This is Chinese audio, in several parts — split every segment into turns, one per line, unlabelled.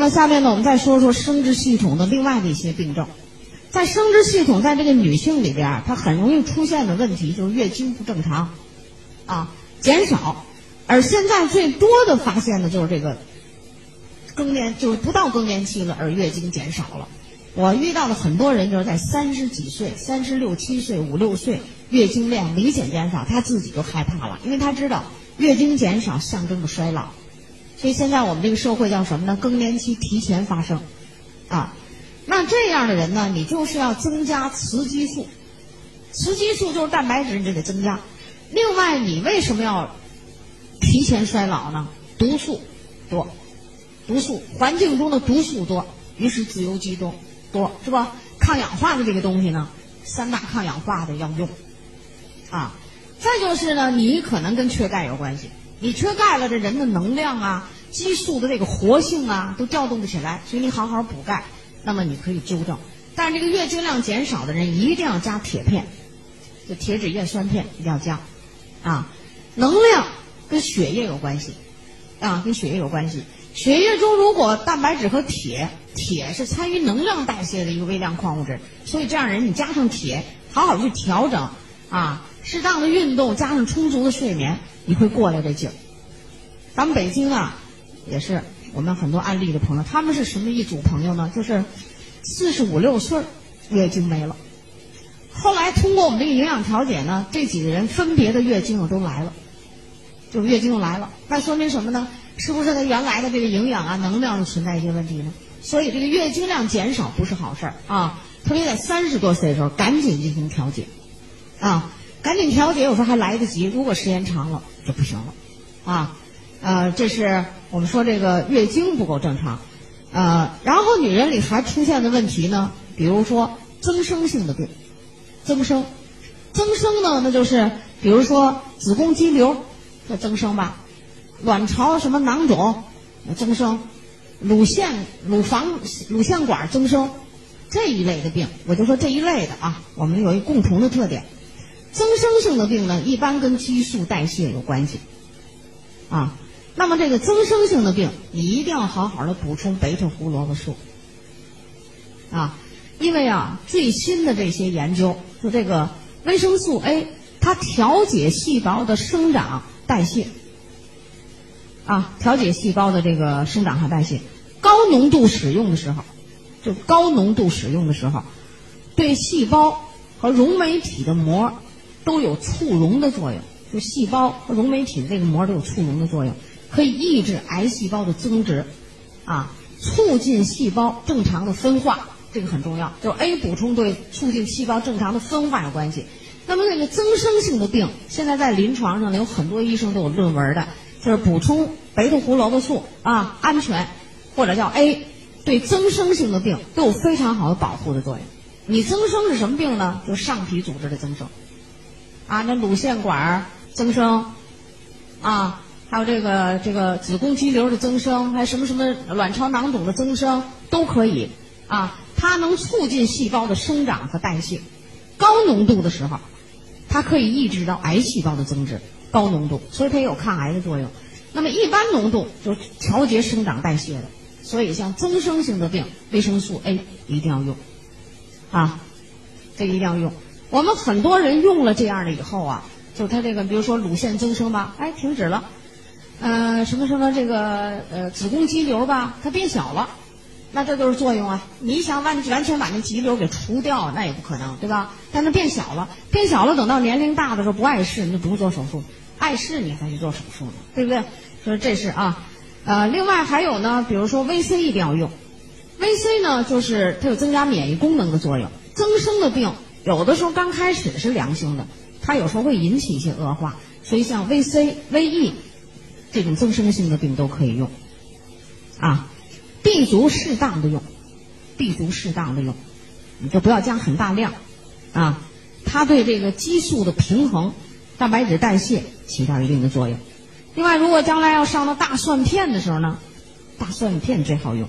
么下面呢，我们再说说生殖系统的另外的一些病症。在生殖系统，在这个女性里边，它很容易出现的问题就是月经不正常，啊，减少。而现在最多的发现的就是这个更年，就是不到更年期了，而月经减少了。我遇到的很多人就是在三十几岁、三十六七岁、五六岁，月经量明显减少，她自己就害怕了，因为她知道月经减少象征着衰老。所以现在我们这个社会叫什么呢？更年期提前发生，啊。那这样的人呢，你就是要增加雌激素，雌激素就是蛋白质，你就得增加。另外，你为什么要提前衰老呢？毒素多，毒素环境中的毒素多，于是自由基多多是吧？抗氧化的这个东西呢，三大抗氧化的要用，啊，再就是呢，你可能跟缺钙有关系，你缺钙了，这人的能量啊、激素的这个活性啊都调动不起来，所以你好好补钙。那么你可以纠正，但是这个月经量减少的人一定要加铁片，就铁质叶酸片一定要加，啊，能量跟血液有关系，啊，跟血液有关系。血液中如果蛋白质和铁，铁是参与能量代谢的一个微量矿物质，所以这样人你加上铁，好好去调整，啊，适当的运动加上充足的睡眠，你会过来这劲儿。咱们北京啊，也是。我们很多案例的朋友，他们是什么一组朋友呢？就是四十五六岁月经没了，后来通过我们这个营养调节呢，这几个人分别的月经又都来了，就月经又来了。那说明什么呢？是不是他原来的这个营养啊、能量存在一些问题呢？所以这个月经量减少不是好事儿啊！特别在三十多岁的时候，赶紧进行调节啊，赶紧调节，有时候还来得及。如果时间长了就不行了啊。呃，这是我们说这个月经不够正常，呃，然后女人里还出现的问题呢，比如说增生性的病，增生，增生呢，那就是比如说子宫肌瘤的增生吧，卵巢什么囊肿增生，乳腺乳房乳腺管增生这一类的病，我就说这一类的啊，我们有一共同的特点，增生性的病呢，一般跟激素代谢有关系，啊。那么这个增生性的病，你一定要好好的补充贝塔胡萝卜素。啊，因为啊，最新的这些研究说这个维生素 A 它调节细胞的生长代谢。啊，调节细胞的这个生长和代谢，高浓度使用的时候，就高浓度使用的时候，对细胞和溶酶体的膜都有促溶的作用，就细胞和溶酶体的这个膜都有促溶的作用。可以抑制癌细胞的增殖，啊，促进细胞正常的分化，这个很重要。就是 A 补充对促进细胞正常的分化有关系。那么那个增生性的病，现在在临床上呢，有很多医生都有论文的，就是补充贝塔胡萝卜素啊，安全，或者叫 A，对增生性的病都有非常好的保护的作用。你增生是什么病呢？就上皮组织的增生，啊，那乳腺管增生，啊。还有这个这个子宫肌瘤的增生，还有什么什么卵巢囊肿的增生都可以啊。它能促进细胞的生长和代谢，高浓度的时候，它可以抑制到癌细胞的增殖。高浓度，所以它有抗癌的作用。那么一般浓度就调节生长代谢的。所以像增生性的病，维生素 A 一定要用啊，这一定要用。我们很多人用了这样的以后啊，就它这个比如说乳腺增生吧，哎，停止了。呃，什么什么这个呃子宫肌瘤吧，它变小了，那这就是作用啊。你想完完全把那肌瘤给除掉，那也不可能，对吧？但它变小了，变小了，等到年龄大的时候不碍事，你就不用做手术；碍事你才去做手术呢，对不对？所以这是啊，呃，另外还有呢，比如说 VC 一定要用，VC 呢就是它有增加免疫功能的作用。增生的病有的时候刚开始是良性的，它有时候会引起一些恶化，所以像 VC、VE。这种增生性的病都可以用，啊，B 族适当的用，B 族适当的用，你就不要加很大量，啊，它对这个激素的平衡、蛋白质代谢起到一定的作用。另外，如果将来要上到大蒜片的时候呢，大蒜片最好用，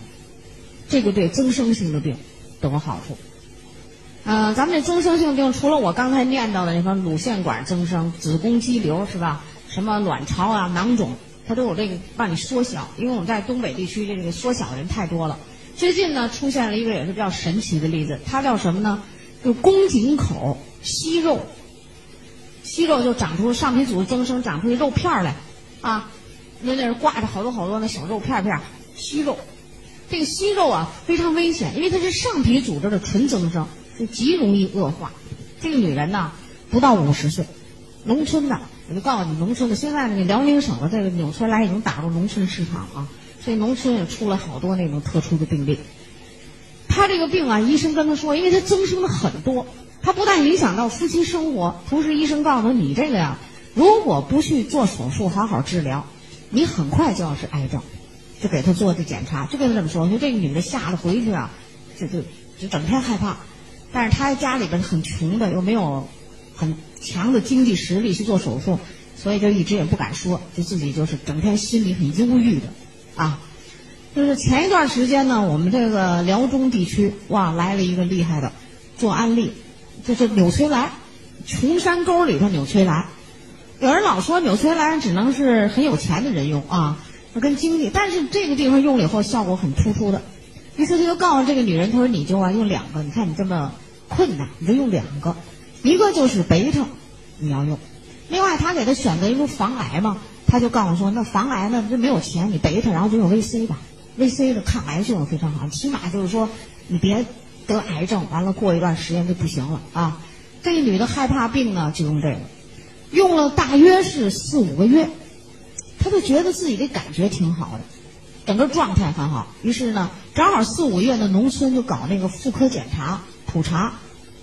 这个对增生性的病都有好处。嗯，咱们这增生性病除了我刚才念到的那个乳腺管增生、子宫肌瘤是吧？什么卵巢啊、囊肿。它都有这个让你缩小，因为我们在东北地区这个缩小的人太多了。最近呢，出现了一个也是比较神奇的例子，它叫什么呢？就宫颈口息肉，息肉就长出上皮组织增生，长出一肉片来，啊，那那挂着好多好多那小肉片片，息肉。这个息肉啊非常危险，因为它是上皮组织的纯增生，就极容易恶化。这个女人呢，不到五十岁，农村的，我就告诉你，农村的现在那个辽宁省的这个纽崔莱已经打入农村市场啊，所以农村也出了好多那种特殊的病例。他这个病啊，医生跟他说，因为他增生了很多，他不但影响到夫妻生活，同时医生告诉他，你这个呀，如果不去做手术，好好治疗，你很快就要是癌症。就给他做的检查，就跟他这么说，说这个女的吓得回去啊，就就就整天害怕。但是她家里边很穷的，又没有很强的经济实力去做手术，所以就一直也不敢说，就自己就是整天心里很忧郁的啊。就是前一段时间呢，我们这个辽中地区哇来了一个厉害的做安利，就是纽崔莱，穷山沟里头纽崔莱。有人老说纽崔莱只能是很有钱的人用啊。跟经济，但是这个地方用了以后效果很突出的，于是他就告诉这个女人，他说你就啊用两个，你看你这么困难，你就用两个，一个就是贝塔，你要用，另外他给他选择一个防癌嘛，他就告诉我说那防癌呢这没有钱，你贝塔然后就用 VC 吧，VC 的抗癌效果非常好，起码就是说你别得癌症，完了过一段时间就不行了啊。这女的害怕病呢，就用这个，用了大约是四五个月。他就觉得自己的感觉挺好的，整个状态很好。于是呢，正好四五月的农村就搞那个妇科检查普查，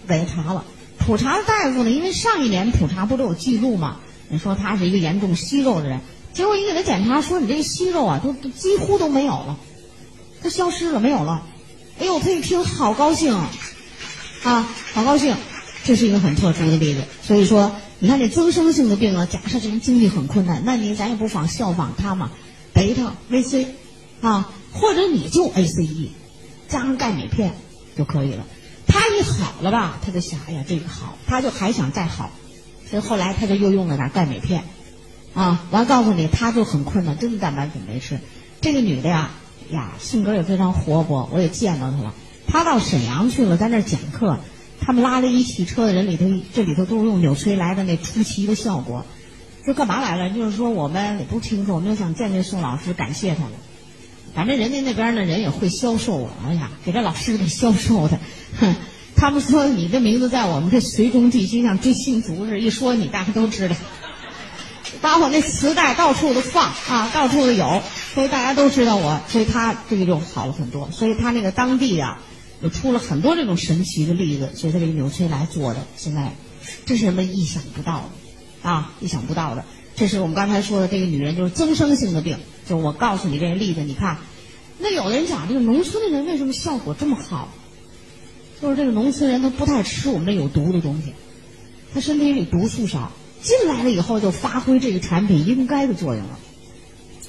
给查了。普查的大夫呢，因为上一年普查不都有记录嘛？你说他是一个严重息肉的人，结果一给他检查说你这个息肉啊，都几乎都没有了，它消失了，没有了。哎呦，他一听好高兴啊，好高兴，这是一个很特殊的例子。所以说。你看这增生性的病啊，假设这人经济很困难，那你咱也不妨效仿他嘛，贝塔 VC，啊，或者你就 ACE，加上钙镁片就可以了。好了吧，他就想，哎呀，这个好，他就还想再好，所以后来他就又用了点钙镁片，啊，完告诉你，他就很困难，真的蛋白粉没吃。这个女的呀，呀，性格也非常活泼，我也见到她了，她到沈阳去了，在那儿讲课。他们拉了一汽车的人里头，这里头都是用纽崔莱的那出奇的效果。说干嘛来了？就是说我们也不清楚，我们就想见见宋老师，感谢他们。反正人家那边的人也会销售，哎呀，给这老师给销售的。哼，他们说你的名字在我们这绥中地区像追星族似的，一说你大家都知道。把我那磁带到处都放啊，到处都有，所以大家都知道我，所以他这个就好了很多。所以他那个当地啊。就出了很多这种神奇的例子，所以这个纽崔莱做的，现在这是人们意想不到的啊，意想不到的。这是我们刚才说的这个女人就是增生性的病，就是我告诉你这个例子，你看，那有的人讲这个农村的人为什么效果这么好？就是这个农村人他不太吃我们这有毒的东西，他身体里毒素少，进来了以后就发挥这个产品应该的作用了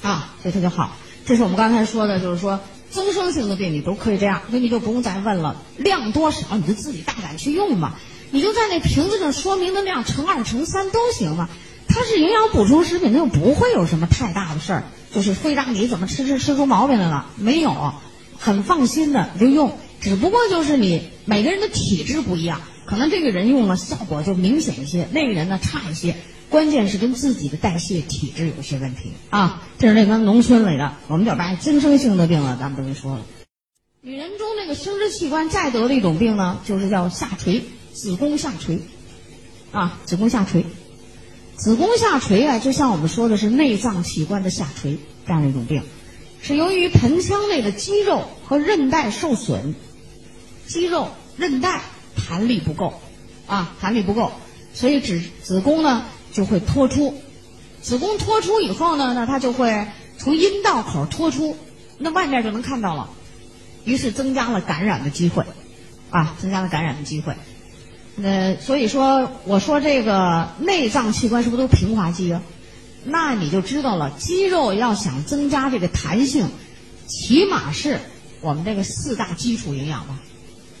啊，所以它就好。这是我们刚才说的，就是说。增生性的病你都可以这样，那你就不用再问了，量多少你就自己大胆去用嘛，你就在那瓶子上说明的量乘二乘三都行嘛。它是营养补充食品，它又不会有什么太大的事儿，就是会让你怎么吃吃吃出毛病来了没有，很放心的你就用。只不过就是你每个人的体质不一样，可能这个人用了效果就明显一些，那个人呢差一些。关键是跟自己的代谢体质有些问题啊，这是那个农村里的，我们叫把增生性的病了，咱们都没说了。女人中那个生殖器官再得的一种病呢，就是叫下垂，子宫下垂，啊，子宫下垂，子宫下垂啊，就像我们说的是内脏器官的下垂这样一种病，是由于盆腔内的肌肉和韧带受损，肌肉韧带弹力不够，啊，弹力不够，所以子子宫呢。就会脱出，子宫脱出以后呢，那它就会从阴道口脱出，那外面就能看到了，于是增加了感染的机会，啊，增加了感染的机会。那所以说，我说这个内脏器官是不是都平滑肌啊？那你就知道了，肌肉要想增加这个弹性，起码是我们这个四大基础营养吧，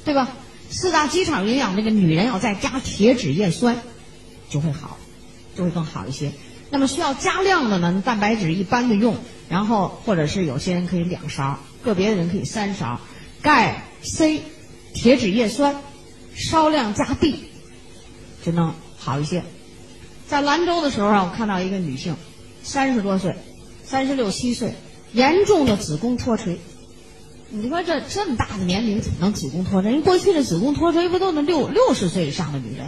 对吧？四大机场营养，这个女人要再加铁、脂、叶酸，就会好。就会更好一些。那么需要加量的呢，蛋白质一般的用，然后或者是有些人可以两勺，个别的人可以三勺。钙、C、铁质叶酸，少量加 D，就能好一些。在兰州的时候啊，我看到一个女性，三十多岁，三十六七岁，严重的子宫脱垂。你说这这么大的年龄怎么能子宫脱垂？人过去的子宫脱垂不都是六六十岁以上的女人？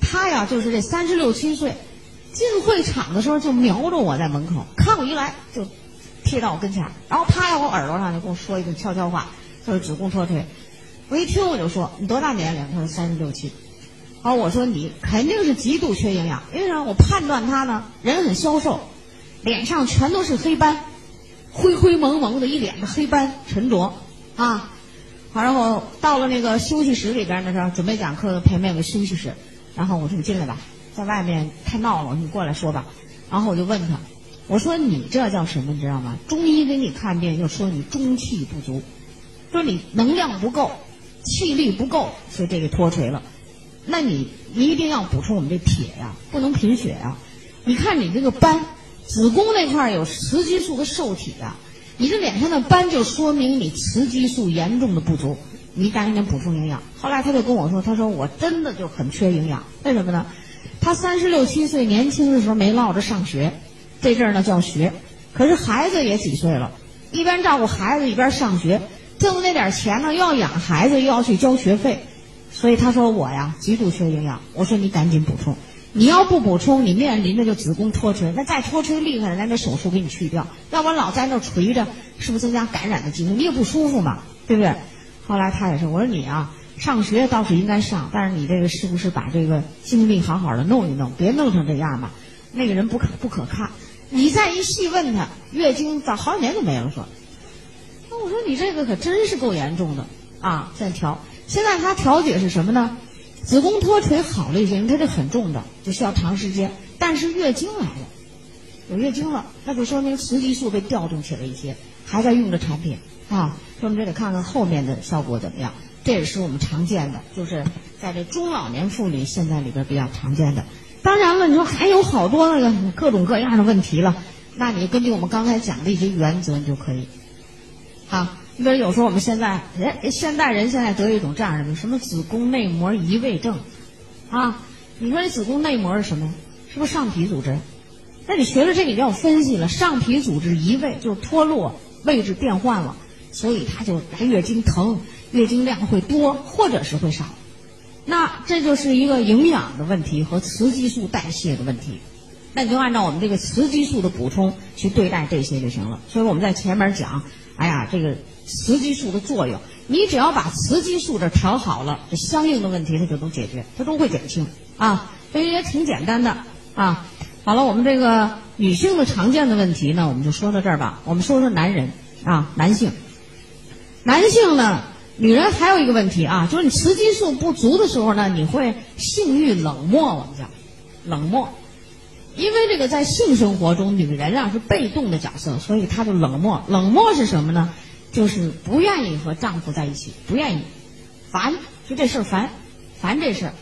她呀，就是这三十六七岁，进会场的时候就瞄着我在门口，看我一来就贴到我跟前然后趴在我耳朵上就跟我说一句悄悄话，就是子宫脱垂。我一听我就说你多大年龄？他说三十六七。好，我说你肯定是极度缺营养，因为啥？我判断他呢，人很消瘦，脸上全都是黑斑。灰灰蒙蒙的一脸的黑斑沉着，啊，好，然后到了那个休息室里边的时候，准备讲课的陪妹妹休息室，然后我说你进来吧，在外面太闹了，你过来说吧。然后我就问他，我说你这叫什么？你知道吗？中医给你看病就说你中气不足，说你能量不够，气力不够，所以这个脱垂了。那你一定要补充我们这铁呀，不能贫血呀。你看你这个斑。子宫那块有雌激素的受体啊，你这脸上的斑就说明你雌激素严重的不足，你赶紧补充营养。后来他就跟我说，他说我真的就很缺营养，为什么呢？他三十六七岁年轻的时候没落着上学，这阵儿呢叫学，可是孩子也几岁了，一边照顾孩子一边上学，挣那点钱呢又要养孩子又要去交学费，所以他说我呀极度缺营养。我说你赶紧补充。你要不补充，你面临着就子宫脱垂，那再脱垂厉害了，咱得手术给你去掉。要不然老在那垂着，是不是增加感染的机会？你也不舒服嘛，对不对？后来他也是，我说你啊，上学倒是应该上，但是你这个是不是把这个精力好好的弄一弄，别弄成这样嘛？那个人不可不可看。你再一细问他，月经早好几年就没了，说。那我说你这个可真是够严重的啊！再调，现在他调节是什么呢？子宫脱垂好了一些，因为它这很重的，就需要长时间。但是月经来了，有月经了，那就说明雌激素被调动起来一些，还在用着产品啊。所以我们这得看看后面的效果怎么样。这也是我们常见的，就是在这中老年妇女现在里边比较常见的。当然了，你说还有好多那个各种各样的问题了，那你根据我们刚才讲的一些原则，你就可以啊。你比如有时候我们现在人现代人现在得一种这样的病，什么子宫内膜移位症，啊，你说这子宫内膜是什么？是不是上皮组织？那你学了这个，你要分析了，上皮组织移位就是脱落，位置变换了，所以它就来月经疼，月经量会多或者是会少。那这就是一个营养的问题和雌激素代谢的问题。那你就按照我们这个雌激素的补充去对待这些就行了。所以我们在前面讲，哎呀，这个。雌激素的作用，你只要把雌激素这调好了，这相应的问题它就能解决，它都会减轻啊，所以也挺简单的啊。好了，我们这个女性的常见的问题呢，我们就说到这儿吧。我们说说男人啊，男性，男性呢，女人还有一个问题啊，就是你雌激素不足的时候呢，你会性欲冷漠，我们讲冷漠，因为这个在性生活中，女人啊是被动的角色，所以她就冷漠。冷漠是什么呢？就是不愿意和丈夫在一起，不愿意，烦，就这事儿烦，烦这事儿。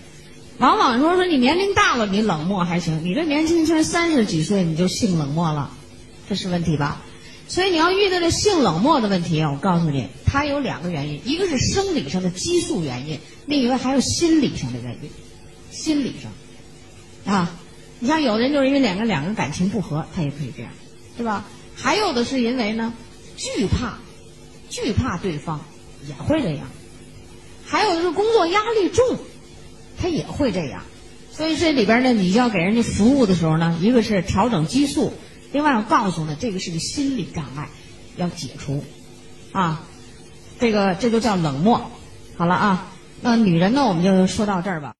往往说说你年龄大了，你冷漠还行，你这年轻轻三十几岁你就性冷漠了，这是问题吧？所以你要遇到这性冷漠的问题，我告诉你，它有两个原因，一个是生理上的激素原因，另一个还有心理上的原因，心理上，啊，你像有的人就是因为两个两个感情不和，他也可以这样，对吧？还有的是因为呢，惧怕。惧怕对方也会这样，还有就是工作压力重，他也会这样。所以这里边呢，你要给人家服务的时候呢，一个是调整激素，另外我告诉呢，这个是个心理障碍，要解除啊。这个这就叫冷漠。好了啊，那女人呢，我们就说到这儿吧。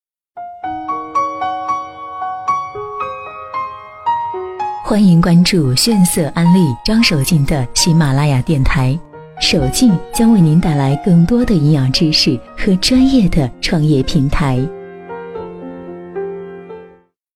欢迎关注炫色安利张守静的喜马拉雅电台。守静将为您带来更多的营养知识和专业的创业平台。